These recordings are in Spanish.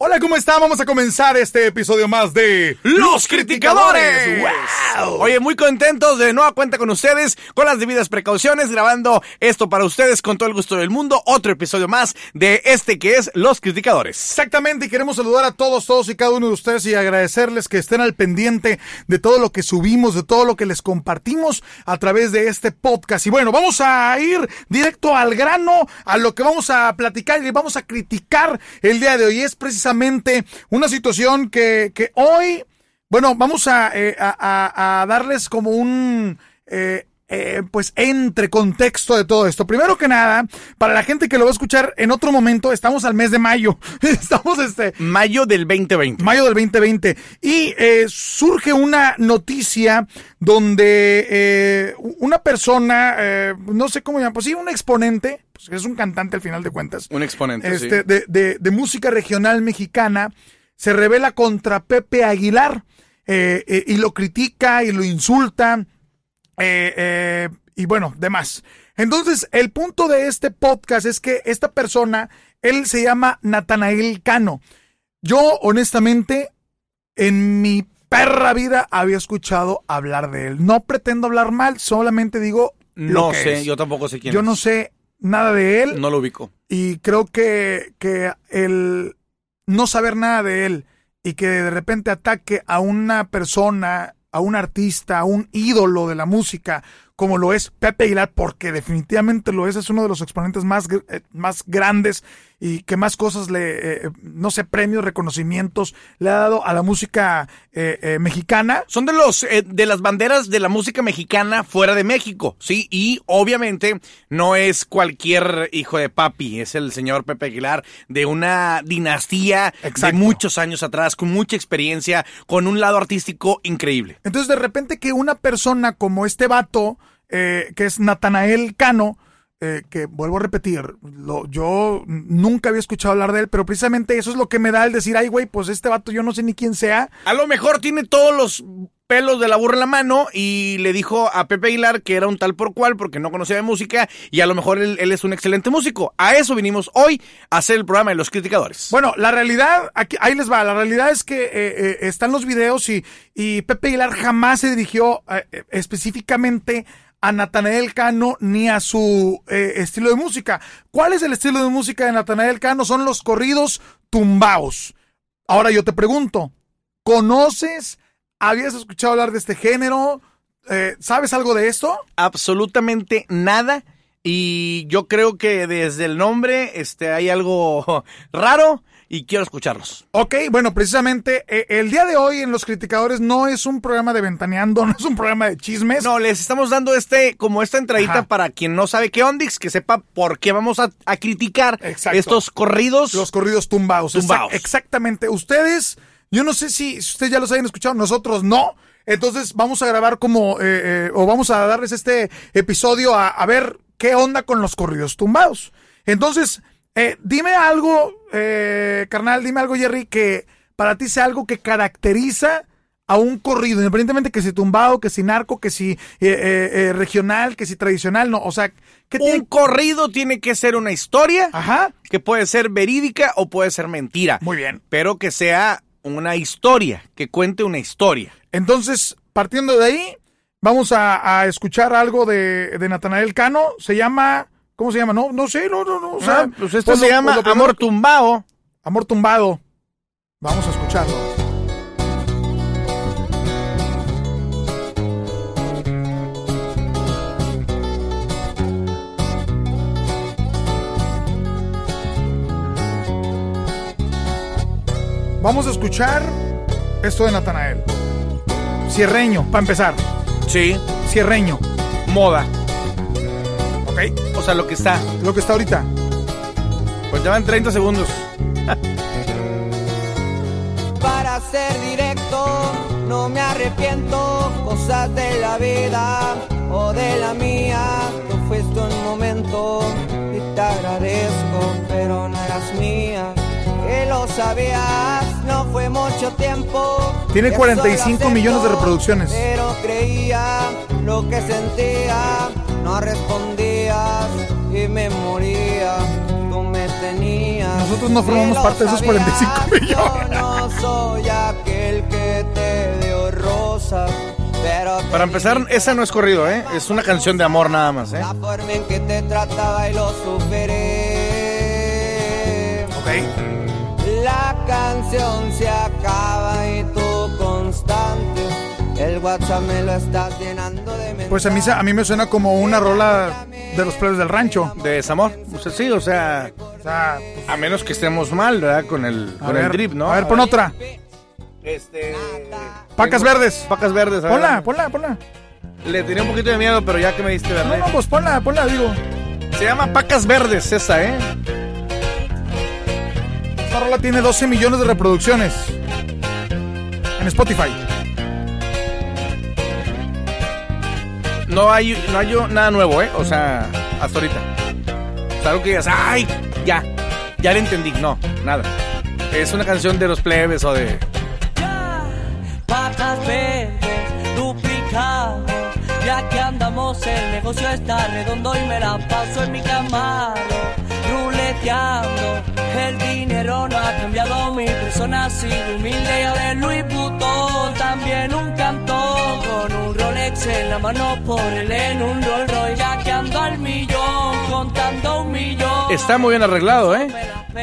Hola, ¿cómo están? Vamos a comenzar este episodio más de Los Criticadores. ¡Wow! Oye, muy contentos de nueva cuenta con ustedes, con las debidas precauciones, grabando esto para ustedes con todo el gusto del mundo. Otro episodio más de este que es Los Criticadores. Exactamente, y queremos saludar a todos, todos y cada uno de ustedes y agradecerles que estén al pendiente de todo lo que subimos, de todo lo que les compartimos a través de este podcast. Y bueno, vamos a ir directo al grano, a lo que vamos a platicar y vamos a criticar el día de hoy. Es precisamente una situación que, que hoy, bueno, vamos a, eh, a, darles como un... Eh, eh, pues entre contexto de todo esto. Primero que nada, para la gente que lo va a escuchar en otro momento, estamos al mes de mayo. estamos este. Mayo del 2020. Mayo del 2020. Y eh, surge una noticia donde eh, una persona, eh, no sé cómo llaman, pues sí, un exponente, pues es un cantante al final de cuentas. Un exponente. Este, sí. de, de, de música regional mexicana, se revela contra Pepe Aguilar. eh, eh, y lo critica y lo insulta. Eh, eh, y bueno, demás. Entonces, el punto de este podcast es que esta persona, él se llama Natanael Cano. Yo, honestamente, en mi perra vida había escuchado hablar de él. No pretendo hablar mal, solamente digo. lo No que sé, es. yo tampoco sé quién Yo es. no sé nada de él No lo ubico. y creo que, que el no saber nada de él y que de repente ataque a una persona, a un artista, a un ídolo de la música, como lo es Pepe Aguilar, porque definitivamente lo es, es uno de los exponentes más, eh, más grandes y que más cosas le, eh, no sé, premios, reconocimientos le ha dado a la música eh, eh, mexicana. Son de los eh, de las banderas de la música mexicana fuera de México, sí, y obviamente no es cualquier hijo de papi, es el señor Pepe Aguilar de una dinastía Exacto. de muchos años atrás, con mucha experiencia, con un lado artístico increíble. Entonces, de repente que una persona como este vato, eh, que es Natanael Cano, eh, que vuelvo a repetir, lo, yo nunca había escuchado hablar de él, pero precisamente eso es lo que me da el decir, ay, güey, pues este vato yo no sé ni quién sea. A lo mejor tiene todos los pelos de la burra en la mano y le dijo a Pepe Aguilar que era un tal por cual porque no conocía de música y a lo mejor él, él es un excelente músico. A eso vinimos hoy a hacer el programa de los criticadores. Bueno, la realidad, aquí, ahí les va, la realidad es que eh, eh, están los videos y, y Pepe Aguilar jamás se dirigió eh, eh, específicamente a Natanael Cano ni a su eh, estilo de música. ¿Cuál es el estilo de música de Natanael Cano? Son los corridos tumbaos. Ahora yo te pregunto, ¿conoces, habías escuchado hablar de este género? Eh, ¿Sabes algo de esto? absolutamente nada y yo creo que desde el nombre este hay algo raro y quiero escucharlos. Ok, bueno, precisamente eh, el día de hoy en Los Criticadores no es un programa de ventaneando, no es un programa de chismes. No, les estamos dando este como esta entradita Ajá. para quien no sabe qué ondix, que sepa por qué vamos a, a criticar Exacto. estos corridos. Los corridos tumbados. Exact- Tumbaos. exactamente. Ustedes, yo no sé si, si ustedes ya los hayan escuchado, nosotros no. Entonces vamos a grabar como, eh, eh, o vamos a darles este episodio a, a ver qué onda con los corridos tumbados. Entonces, eh, dime algo, eh, carnal, dime algo, Jerry, que para ti sea algo que caracteriza a un corrido, independientemente que si tumbado, que si narco, que si eh, eh, eh, regional, que si tradicional, no, o sea, ¿qué Un tiene? corrido tiene que ser una historia Ajá, que puede ser verídica o puede ser mentira. muy bien. Pero que sea una historia, que cuente una historia. Entonces, partiendo de ahí, vamos a, a escuchar algo de, de Natanael Cano. Se llama. ¿Cómo se llama? No, no sé, no, no, no. O sea, Ah, pues esto pues se lo- llama pues Amor Tumbao. Amor tumbado. Vamos a escucharlo. Vamos a escuchar esto de Natanael. Cierreño, para empezar. Sí, Cierreño. moda. ¿Ok? O sea, lo que está. Lo que está ahorita. Pues ya van 30 segundos. Para ser directo, no me arrepiento. Cosas de la vida o de la mía. Tú fuiste un momento y te agradezco, pero no eras mía. Que lo sabías, no fue mucho tiempo. Tiene que 45 solo millones de reproducciones. Pero creía lo que sentía, no respondías y me moría. Tú me tenías. Nosotros no formamos parte de esos 45 sabías, millones. Yo no soy aquel que te dio rosas. Pero Para empezar, esa no es corrido, ¿eh? Es una canción de amor nada más, ¿eh? la forma en que te trataba y lo superé. Ok. La canción se acaba y tú constante. El WhatsApp me lo estás llenando de mensajes. Pues a mí, se- a mí me suena como una rola de los plebes del rancho. De desamor. O sea, sí, o sea, O sea, pues, a menos que estemos mal, ¿verdad? Con el, con ver, el drip, ¿no? A ver, pon otra. Este. Pacas verdes. Pacas verdes, a ver. Ponla, ponla, ponla. Le tenía un poquito de miedo, pero ya que me diste No, verde. no, pues ponla, ponla, digo. Se llama Pacas Verdes esa, ¿eh? Esta rola tiene 12 millones de reproducciones en Spotify. No hay, no hay nada nuevo, ¿eh? O sea, hasta ahorita. O sea, algo que digas, ¡ay! Ya, ya le entendí. No, nada. Es una canción de los plebes o de. Patas verdes, duplicado. Ya que andamos, el negocio está redondo y me la paso en mi camaro, El dinero no ha cambiado mi persona, ha sido humilde yo de Louis Vuitton. También un cantón con un Rolex en la mano por él en un Rolls Royce. Ya que ando al millón, contando un millón. Está muy bien arreglado, ¿eh?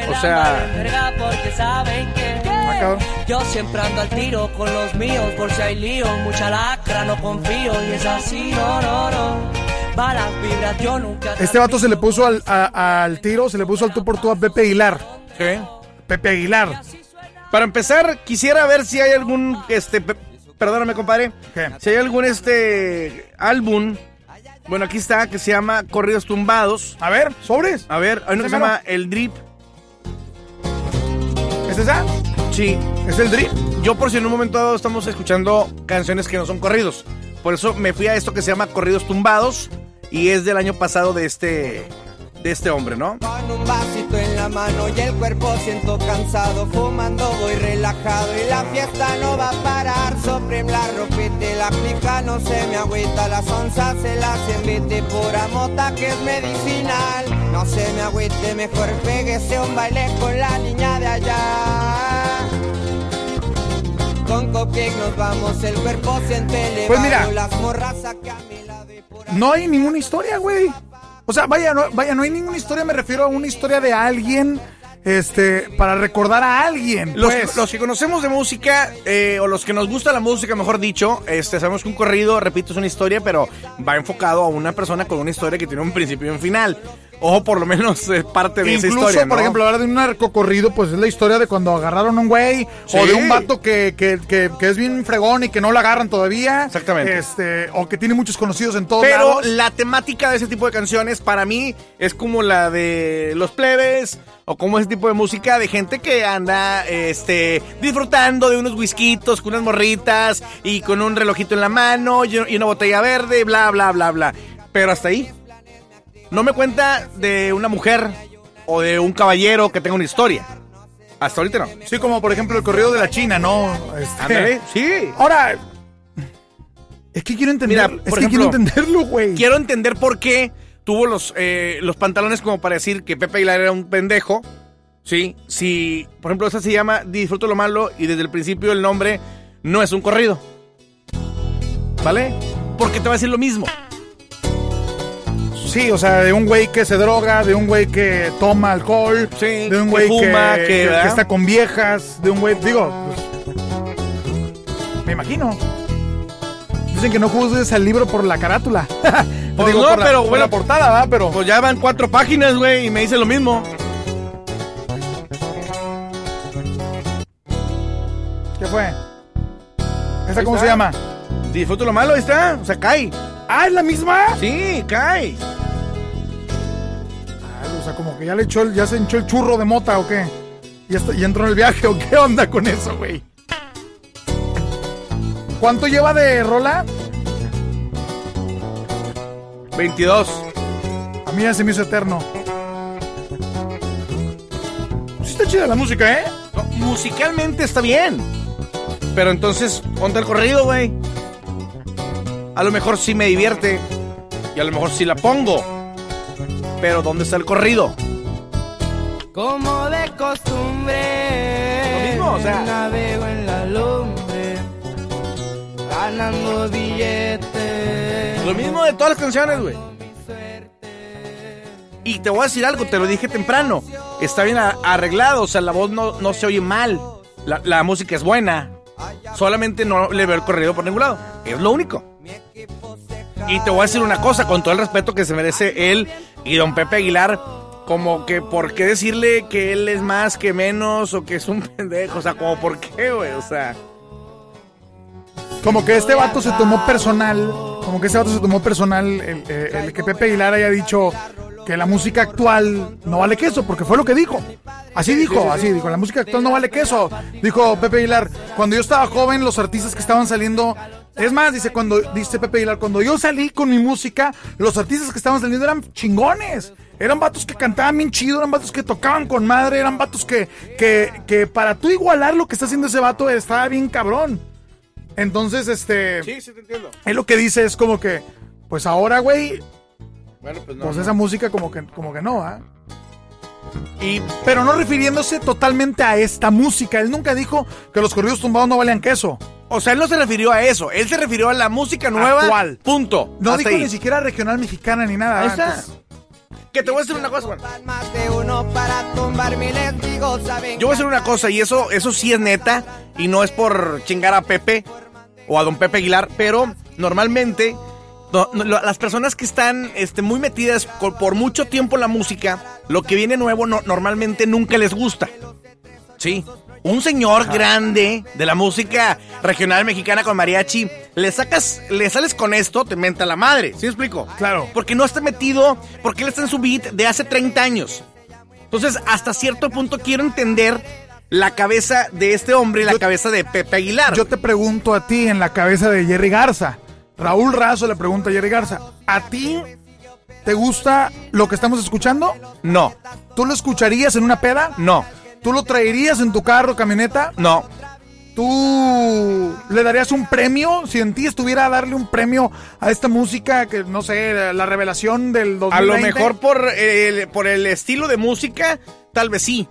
O sea- porque saben que yo siempre ando al tiro con los míos por si hay lío, mucha lacra, no confío y es así, no, no, no. Balas vibras, yo nunca. Este vato se le puso al, a- al tiro, se le puso al tú por tú a Pepe Aguilar. ¿Qué? Pepe Aguilar. Para empezar, quisiera ver si hay algún, este, pe- perdóname, compadre. ¿Qué? Si hay algún, este, álbum. Bueno, aquí está, que se llama Corridos Tumbados. A ver, sobres. A ver, hay uno que se Ese mero. llama El Drip. ¿Es esa? Sí. ¿Es el drip? Yo por si en un momento dado estamos escuchando canciones que no son corridos. Por eso me fui a esto que se llama Corridos Tumbados. Y es del año pasado de este, de este hombre, ¿no? Con un vasito en la mano y el cuerpo siento cansado Fumando voy relajado y la fiesta no va a parar Supreme la ropita la clica no se me agüita Las onzas se las invite pura mota que es medicinal No se me agüite, mejor péguese un baile con la niña de allá con Copiec nos vamos, el cuerpo siente elevado Pues mira. Las morras a por No hay ninguna historia, güey. O sea, vaya, no, vaya, no hay ninguna historia, me refiero a una historia de alguien, este, para recordar a alguien. Los, pues. los que conocemos de música, eh, o los que nos gusta la música, mejor dicho, este, sabemos que un corrido, repito, es una historia, pero va enfocado a una persona con una historia que tiene un principio y un final. Ojo, por lo menos es parte de esa Incluso, historia, por ¿no? ejemplo, hablar de un narcocorrido, pues es la historia de cuando agarraron a un güey, Sí. o de un vato que, que, que, que es bien fregón y que no lo agarran todavía. Exactamente. Este, o que tiene muchos conocidos en todos Pero lados. la temática de ese tipo de canciones para mí es como la de los plebes o como ese tipo de música de gente que anda este disfrutando de unos whiskitos con unas morritas y con un relojito en la mano y una botella verde, bla bla bla bla. Pero hasta ahí. No me cuenta de una mujer o de un caballero que tenga una historia. Hasta ahorita no. Sí, como por ejemplo el corrido de la China, ¿no? Este, Ándale, sí. Ahora, es que quiero entender, Mira, es por que quiero entenderlo, güey. Quiero entender por qué tuvo los, eh, los pantalones como para decir que Pepe Aguilar era un pendejo. Sí, si, por ejemplo, esa se llama Disfruto lo malo y desde el principio el nombre no es un corrido. ¿Vale? Porque te va a decir lo mismo. Sí, o sea, de un güey que se droga, de un güey que toma alcohol, Sí, de un güey que, fuma, que, que- que ¿verdad? está con viejas, de un güey, digo, pues, me imagino. Dicen que no juzgues al libro por la carátula. Pues Digo, no, por la, pero por bueno, la portada, ¿va? Pero Pues ya van cuatro páginas, güey, y me dice lo mismo. ¿qué fue? ¿Esta Ahí cómo está. se llama? Disfruto lo malo, ahí está. O sea, cae. Ah, es la misma. Sí, cae. Como que ya le echó, el- ya se hinchó el churro de mota o qué. Ya, está- ya entró en el viaje o qué onda con eso, güey. ¿Cuánto lleva de rola? 22. A mí ya se me hizo eterno. Sí está chida la música, ¿eh? No, musicalmente está bien. Pero entonces, ponte el corrido, güey. A lo mejor sí me divierte. Y a lo mejor sí la pongo. Pero ¿dónde está el corrido? Como de costumbre. Lo mismo, o sea. Navego en la lumbre. Ganando billetes. Lo mismo de todas las canciones, güey. Y te voy a decir algo, te lo dije temprano. Está bien arreglado, o sea, la voz no, no se oye mal. La, la música es buena. Solamente no le veo el corrido por ningún lado. Es lo único. Y te voy a decir una cosa, con todo el respeto que se merece él y don Pepe Aguilar, como que por qué decirle que él es más que menos o que es un pendejo, o sea, como por qué, güey, o sea. Como que este vato se tomó personal, como que este vato se tomó personal el, el- el que Pepe Aguilar haya dicho que la música actual no vale queso, porque fue lo que dijo. Así dijo, así dijo, la música actual no vale queso. Dijo Pepe Aguilar, cuando yo estaba joven, los artistas que estaban saliendo, es más, dice cuando dice Pepe Aguilar, cuando yo salí con mi música, los artistas que estaban saliendo eran chingones. Eran vatos que cantaban bien chido, eran vatos que tocaban con madre, eran vatos que, que, que para tú igualar lo que está haciendo ese vato estaba bien cabrón. Entonces, este, Sí, sí te entiendo. él lo que dice es como que, pues ahora, güey, Bueno, pues no. pues no. esa música como que, como que no, ¿ah? Y Pero no refiriéndose totalmente a esta música. Él nunca dijo que los corridos tumbados no valían queso. O sea, él no se refirió a eso. Él se refirió a la música nueva. Actual. Punto. No Hasta dijo ahí. ni siquiera regional mexicana ni nada. Ahí ¿ah? está. Que te voy a decir una cosa, Juan. Yo voy a decir una cosa, y eso, eso sí es neta, y no es por chingar a Pepe o a don Pepe Aguilar, pero normalmente no- no, lo- las personas que están este, muy metidas por mucho tiempo en la música, lo que viene nuevo no- normalmente nunca les gusta. Sí. Un señor grande de la música regional mexicana con mariachi, le sacas, le sales con esto, te menta la madre. ¿Sí me explico? Claro. Porque no está metido, porque él está en su beat de hace 30 años. Entonces, hasta cierto punto quiero entender la cabeza de este hombre y la Yo- cabeza de Pepe Aguilar. yo te pregunto a ti en la cabeza de Jerry Garza. Raúl Razo le pregunta a Jerry Garza, ¿a ti te gusta lo que estamos escuchando? No, ¿Tú lo escucharías en una peda? no, ¿Tú lo traerías en tu carro, camioneta? no. ¿Tú le darías un premio? Si en ti estuviera a darle un premio a esta música, que no sé, la revelación del 2020. A lo mejor por el, por el estilo de música, tal vez sí.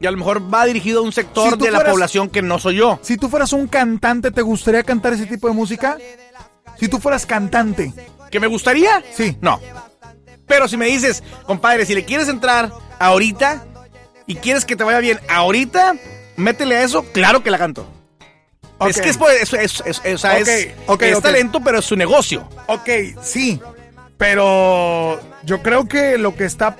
Y a lo mejor va dirigido a un sector Si de la fueras- población que no soy yo. Si tú fueras un cantante, ¿te gustaría cantar ese tipo de música? Si tú fueras cantante. ¿Que me gustaría? Sí. No. Pero si me dices, compadre, si le quieres entrar ahorita y quieres que te vaya bien ahorita, métele a eso, claro que la canto. Es que es, es, es- es- o sea, es- Ok, ok, es ok. talento, pero es su negocio. Ok, sí. Pero yo creo que lo que está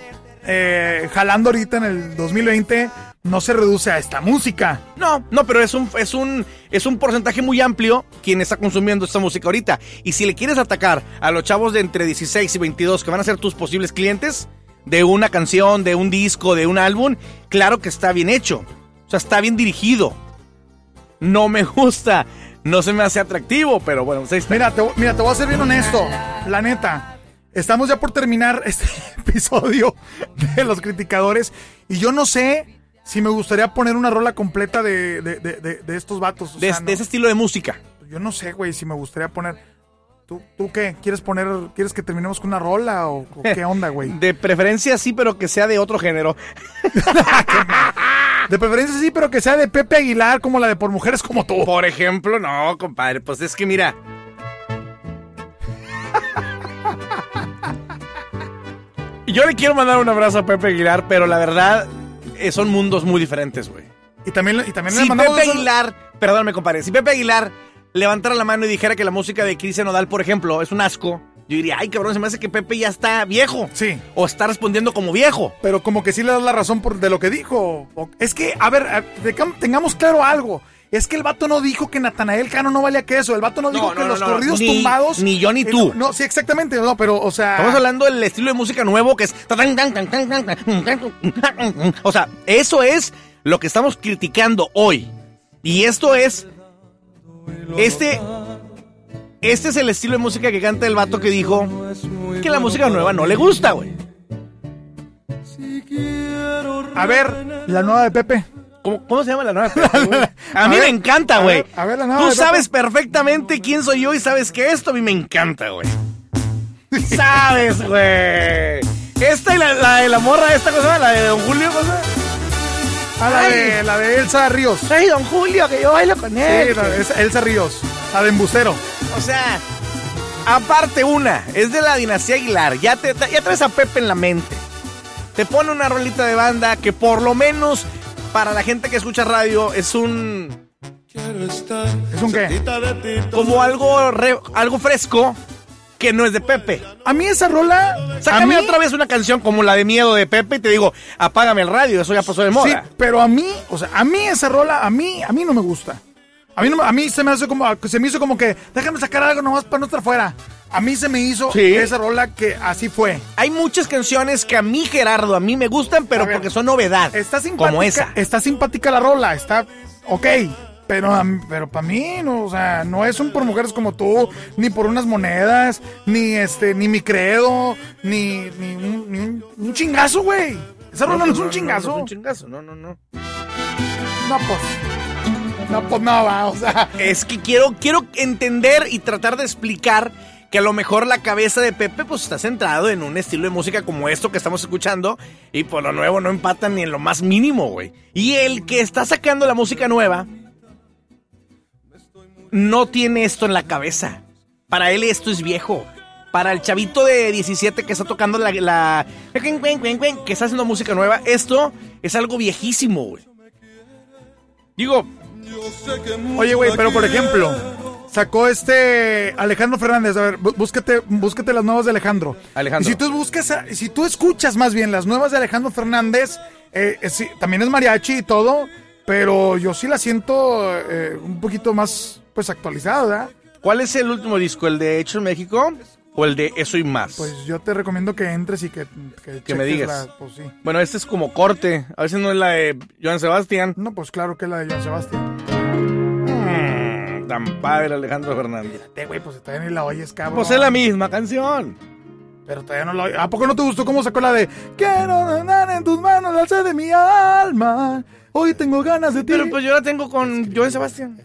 eh, jalando ahorita en el 2020 no se reduce a esta música. No, no, pero es un, es un, es un porcentaje muy amplio quien está consumiendo esta música ahorita. Y si le quieres atacar a los chavos de entre 16 y 22 que van a ser tus posibles clientes de una canción, de un disco, de un álbum, claro que está bien hecho. O sea, está bien dirigido. No me gusta, no se me hace atractivo, pero bueno, pues ahí está. Mira, te, mira, te voy a ser bien honesto. La neta. Estamos ya por terminar este episodio de Los Criticadores. Y yo no sé si me gustaría poner una rola completa de, de- de- de- de estos vatos. o de, sea, de no. ese estilo de música. Yo no sé, güey, si me gustaría poner. ¿Tú, ¿Tú qué? ¿Quieres poner. ¿Quieres que terminemos con una rola o, o qué onda, güey? De preferencia sí, pero que sea de otro género. De preferencia sí, pero que sea de Pepe Aguilar, como la de Por Mujeres como tú. Por ejemplo, no, compadre, pues es que mira. Yo le quiero mandar un abrazo a Pepe Aguilar, pero la verdad eh, son mundos muy diferentes, güey. Y también, y también le Si mandamos Pepe Aguilar, perdóname, compadre, si Pepe Aguilar levantara la mano y dijera que la música de Cristian Nodal, por ejemplo, es un asco, yo diría, ay, cabrón, se me hace que Pepe ya está viejo. Sí. O está respondiendo como viejo. Pero como que sí le das la razón por, de lo que dijo. Es que, a ver, tengamos claro algo. Es que el vato no dijo que Natanael Cano no valía queso. El vato no dijo No, que no, los corridos Ni- tumbados. ni yo ni Eh, tú. No, no, sí, exactamente. No, pero, o sea. Estamos hablando del estilo de música nuevo que es... O sea, eso es lo que estamos criticando hoy. Y esto es... Este... Este es el estilo de música que canta el vato que dijo que la música nueva no le gusta, güey. A ver, la nueva de Pepe. ¿Cómo, cómo se llama la nueva? A A mí ver, me encanta, güey. a ver la nueva Tú de sabes perfectamente quién soy yo y sabes que esto a mí me encanta, güey. sabes, güey. Esta y la, la de la morra, esta cosa, la de Don Julio, cosa. Ah, la de, la de Elsa Ríos. Sí, Ay, don Julio, que yo bailo con él. la de Elsa- Ríos. La de embustero. O sea, aparte una, es de la dinastía Aguilar. Ya, te, ya traes a Pepe en la mente. Te pone una rolita de banda que por lo menos para la gente que escucha radio es un... ¿Es un qué? como algo, re- algo fresco que no es de Pepe. A mí esa rola. Sácame a mí, otra vez una canción como la de Miedo de Pepe y te digo, apágame el radio, eso ya pasó de Sí, moda. pero a mí, o sea, a mí esa rola, a mí, a mí no me gusta. A mí, no, a mí se me hace como, se me hizo como que, déjame sacar algo nomás para no estar fuera. A mí se me hizo Sí. esa rola que así fue. Hay muchas canciones que a mí, Gerardo, a mí me gustan, pero ver, porque son novedad. Está simpática. Como esa. Está simpática la rola, está ok. Pero, a mí- pero para mí, no, o sea, no es un por mujeres como tú, ni por unas monedas, ni este, ni mi credo, ni, ni, un, ni un- un chingazo, güey. Esa rola no, es un chingazo. No, es un chingazo, no, no, no. No, pues. No, pues no, va, o sea. Es que quiero, quiero entender y tratar de explicar que a lo mejor la cabeza de Pepe pues está centrado en un estilo de música como esto que estamos escuchando y por lo nuevo no empatan ni en lo más mínimo, güey. Y el que está sacando la música nueva no tiene esto en la cabeza. Para él esto es viejo. Para el chavito de 17 que está tocando la, la que está haciendo música nueva, esto es algo viejísimo, güey. Digo, Oye, güey, pero por ejemplo, sacó este Alejandro Fernández. A ver, bú- búscate, búscate las nuevas de Alejandro. Alejandro. Y si tú buscas, si tú escuchas más bien las nuevas de Alejandro Fernández, eh, eh, sí, también es mariachi y todo, pero yo sí la siento eh, un poquito más, pues, actualizada, ¿verdad? ¿Cuál es el último disco? ¿El de Hecho en México o el de Eso y Más? Pues yo te recomiendo que entres y que, que, Que me digas. la- pues sí. bueno, este es como corte. A si no es la de Joan Sebastián. No, pues claro que es la de Joan Sebastián. Tan padre Alejandro Fernández. Eh, güey, pues todavía ni la oyes, cabrón. Pues es la misma canción. Pero todavía no la oyes. ¿A poco no te gustó cómo sacó la de Quiero andar en tus manos, la sed de mi alma? Hoy tengo ganas de ti. Pero pues yo la tengo con Joan Sebastián.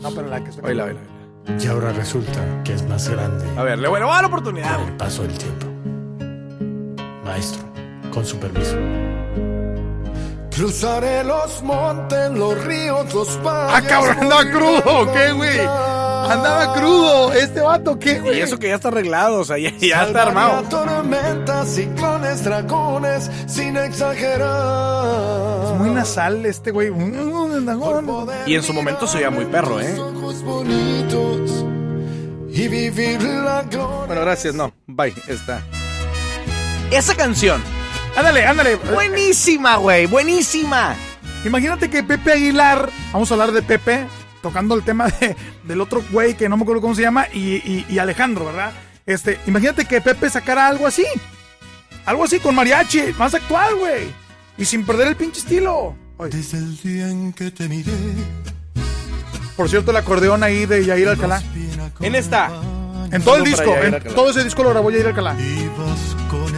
No, pero la que se Oíla, oíla. Y ahora resulta que es más grande A ver, le voy a dar la oportunidad. el paso del tiempo. Maestro, con su permiso. Cruzaré los montes, los ríos, los valles. Ah, cabrón, andaba crudo, ¿o ¿qué, güey? Andaba crudo. Este vato, ¿qué, güey? Y eso que ya está arreglado, o sea, ya, ya está armado. Tormentas, ciclones, dragones, sin exagerar. Es muy nasal este güey. Y en su momento se oía muy perro, ¿eh? Ojos bonitos y vivir la gloria. Bueno, gracias, no. Bye, está. Esa canción. Ándale, ándale. Buenísima, güey, buenísima. Imagínate que Pepe Aguilar, vamos a hablar de Pepe, tocando el tema de- del otro güey que no me acuerdo cómo se llama, y, y- y Alejandro, ¿verdad? Este, imagínate que Pepe sacara algo así. Algo así con mariachi, más actual, güey. Y sin perder el pinche estilo. Oye, Desde el día en que te miré, por cierto, el acordeón ahí de Yair Alcalá. En esta. En todo el disco, en todo ese disco lo grabó Yair Alcalá. ibas con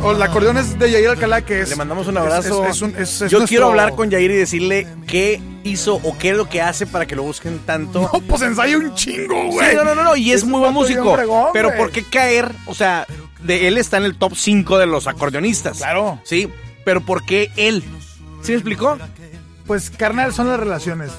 la O el acordeón es de Yair Alcalá, que es. Le mandamos un abrazo. es- es un- es- es Yo nuestro- quiero hablar con Yair y decirle qué hizo o qué es lo que hace para que lo busquen tanto. No, pues ensaya un chingo, güey. Sí, no, no, no, no, y es, muy buen músico. fregón, pero. ¿por qué caer? O sea, de él está en el top 5 de los acordeonistas. Claro. Sí, pero ¿por qué él? ¿Sí me explicó? Pues, carnal, son las relaciones.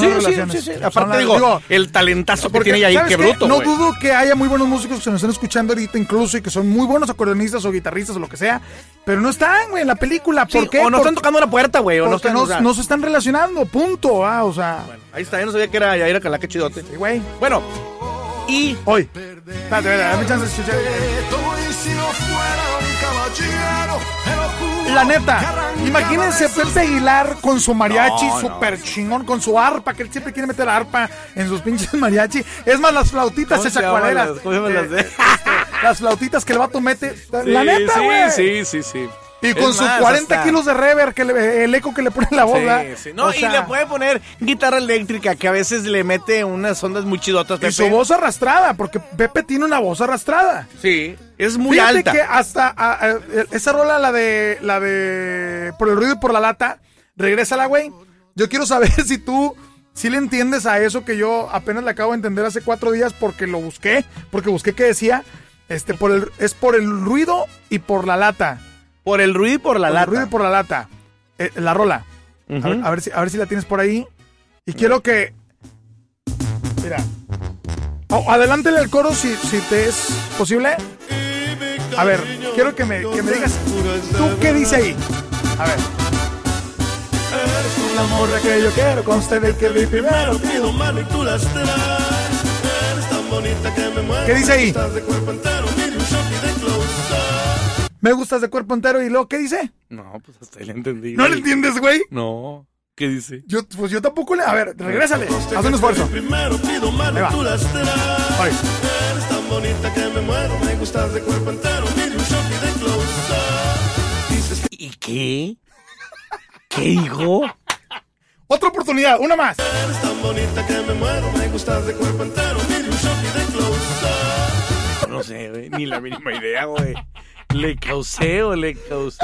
Son sí, las sí, relaciones. sí, Aparte las- digo, el talentazo que porque, tiene Yair, ¿sabes qué qué? bruto, No dudo que haya muy buenos músicos que nos estén escuchando ahorita incluso y que son muy buenos acordeonistas o guitarristas o lo que sea, pero no están, güey, en la película. Sí, ¿Por qué? O no están tocando la puerta, güey, o no están... no, se están relacionando, punto. Ah, o sea, Bueno, ahí está, yo no sabía que era Yair Alcalá, qué chidote. sí, güey. Bueno, y Hoy. Espérate, espérate, dame chance de escuchar. La neta, imagínense ese Pepe Aguilar con su mariachi No, no. súper chingón, con su arpa, que él siempre quiere meter arpa en sus pinches mariachi. Es más, las flautitas ¿Cómo esas cualeras. las- de- flautitas que el vato mete. la neta, sí, güey. sí, sí, sí. Y con sus más, 40 hasta- kilos de rever, que le- el eco que le pone en la ¿verdad? Sí, sí. No, O y sea, le puede poner guitarra eléctrica que a veces le mete unas ondas muy chidotas. Y su voz arrastrada, porque Pepe tiene una voz arrastrada. Sí, es muy Fíjate alta. que hasta a- a- esa rola, la de la de Por el ruido y por la lata, regrésala, güey. Yo quiero saber si tú si le entiendes a eso que yo apenas le acabo de entender hace cuatro días porque lo busqué, porque busqué que decía, este, por el, es por el ruido y por la lata. Por el ruido y por la Por el lata. ruido y por la lata. eh, la rola. a, ver, a ver si, a ver si la tienes por ahí. Y quiero que. Mira. Oh, adelántale el coro si, si te es posible. A ver, quiero que me, que me digas. ¿Tú qué dice ahí? A ver. Eres la morra que yo quiero, conste de que vi primero. Pido mano y tú las traes. Eres tan bonita que me muero. ¿Qué dice ahí? Estás de cuerpo entero, mire un shot y de close-up. Me gustas de cuerpo entero y luego, ¿qué dice? No, pues hasta ahí le entendí. ¿No le entiendes, güey? No. ¿Qué dice? Yo, pues yo tampoco le. A ver, regrésale. Haz un esfuerzo. Primero pido mano va. tú las traes. Ay. Eres tan bonita que me muero. Me gustas de cuerpo entero, mire un shot y de close-up. Dices que ¿Y qué? ¿Qué dijo? Otra oportunidad, una más. eres tan bonita que me muero. Me gustas de cuerpo entero, mire un shot y de close-up. No sé, güey. Ni la mínima idea, güey. ¿Le causé o le causé?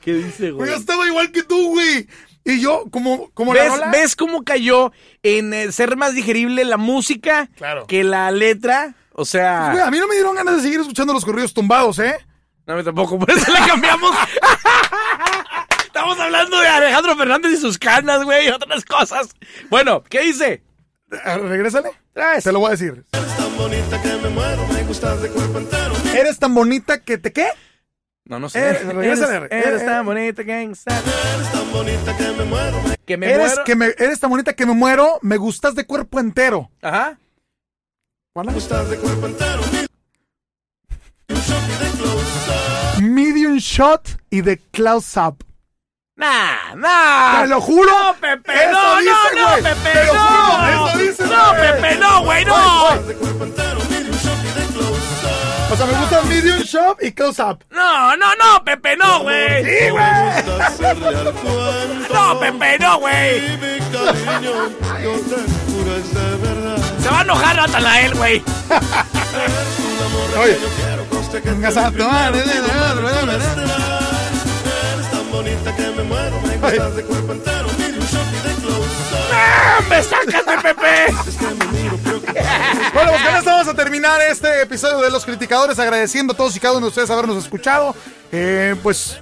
¿Qué dice, Güey, yo estaba igual que tú, güey. Y yo, como, como la ¿Ves, rola. ¿Ves cómo cayó en eh, ser más digerible la música Claro. que la letra? O sea, Güey, a mí no me dieron ganas de seguir escuchando los corridos tumbados, ¿eh? no me tampoco, por eso le cambiamos. Estamos hablando de Alejandro Fernández y sus canas, güey, y otras cosas. Bueno, ¿qué dice? Ah, Regrésale. Traes. Te lo voy a decir. Eres tan bonita que me muero. Me gustas de cuerpo entero. Eres tan bonita que te qué? No, no sé. Eh, eres, eres eh, tan bonita, gangsta. Eres tan bonita que me muero. Me Que me eres, muero. que me, eres tan bonita que me muero. Me gustas de cuerpo entero. Ajá. ¿Cuál es? gustas de cuerpo entero. Medium shot y de close up. Nah, nah. Te lo juro. No, Pepe, Eso no, dice, no, no, Pepe, Te lo no. juro, eso dice, No. Pepe, no, güey, no. Güey, de O sea, me gusta medium shot y close up. No, no, no, Pepe, no, güey. Sí, güey. No, Pepe, no, güey. Se va a enojar Natanael, güey. Eres un amor Oye. Eres tan bonita que me muero. Me gustas de cuerpo entero, mire un shot y de close-up. ¡Ah, ¡Me sacas de Pepe! Bueno, pues con esto vamos a terminar este episodio de Los Criticadores, agradeciendo a todos y cada uno de ustedes habernos escuchado. Eh, pues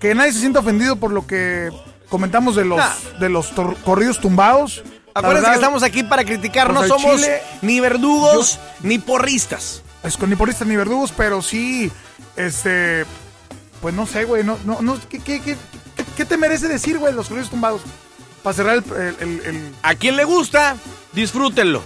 que nadie se sienta ofendido por lo que comentamos de los, Nah. de los corridos tumbados. Acuérdense verdad, que estamos aquí para criticar, no pues, al somos chile, ni verdugos ni porristas. Es con ni poristas ni verdugos, pero sí, este, pues no sé, güey, no, no, no, ¿qué, qué, qué, qué- qué te merece decir, güey, los corridos tumbados? Para cerrar el, el- el- A quien le gusta, disfrútenlo.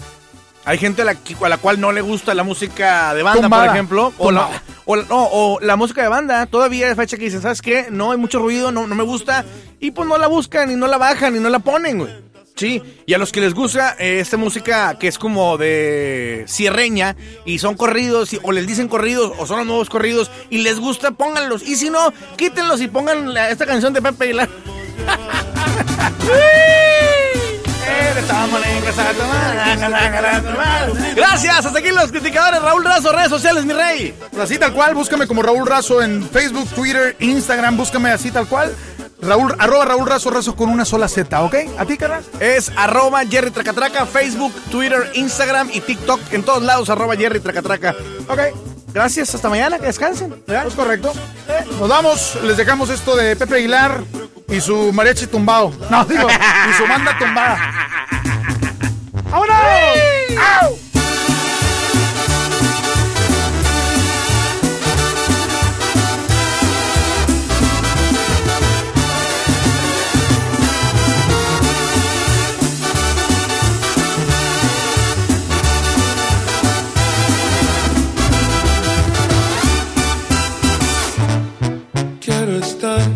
Hay gente a la, a la cual no le gusta la música de banda, Tumbada. por ejemplo. O la, o, no, o la música de banda. Todavía hay fecha que dicen, ¿sabes qué? No hay mucho ruido, no, no me gusta. Y pues no la buscan, y no la bajan, y no la ponen, güey. Sí, y a los que les gusta eh, esta música que es como de cierreña y son corridos y- o les dicen corridos o son los nuevos corridos y les gusta, pónganlos. Y si no, quítenlos y pongan la- esta canción de Pepe Aguilar. Gracias, hasta aquí los criticadores. Raúl Razo, redes sociales, mi rey. Así tal cual, búscame como Raúl Razo en Facebook, Twitter, Instagram, búscame así tal cual. Raúl, arroba Raúl Razo, Razo con una sola Z, ¿ok? ¿A ti, carnal? Es arroba Jerry Tracatraca, Facebook, Twitter, Instagram y TikTok. En todos lados, arroba Jerry Tracatraca. Ok, Gracias, hasta mañana, que descansen. ¿verdad? es correcto. Eh, Nos vamos, les dejamos esto de Pepe Aguilar y su mariachi tumbado. No, digo, y su banda tumbada. ¡Vámonos! Quiero estar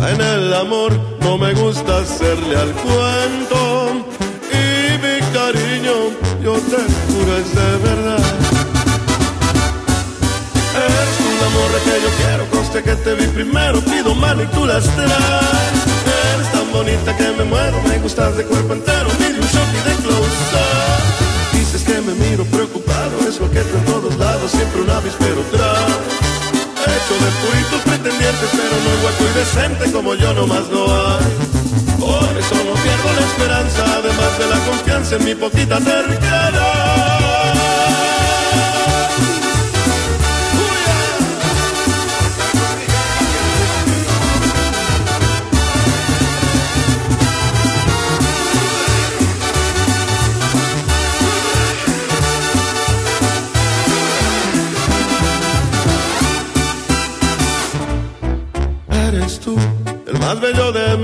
En el amor no me gusta hacerle al cuento y mi cariño yo te juro es de verdad. Eres un amor que yo quiero conste que te vi primero, pido mano y tú las traes. Eres tan bonita que me muero, me gustas de cuerpo entero, hueco y decente como yo nomás no hay. Por eso no pierdo la esperanza, además de la confianza en mi poquita terquedad.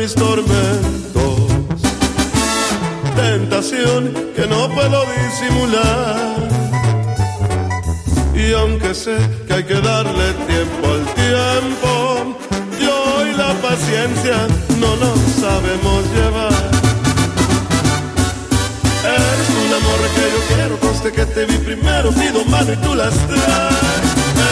Mis tormentos. Tentación que no puedo disimular. Y aunque sé que hay que darle tiempo al tiempo, yo y la paciencia no nos sabemos llevar. Eres un amor que yo quiero, conste que te vi primero, pido mano y tú las traes.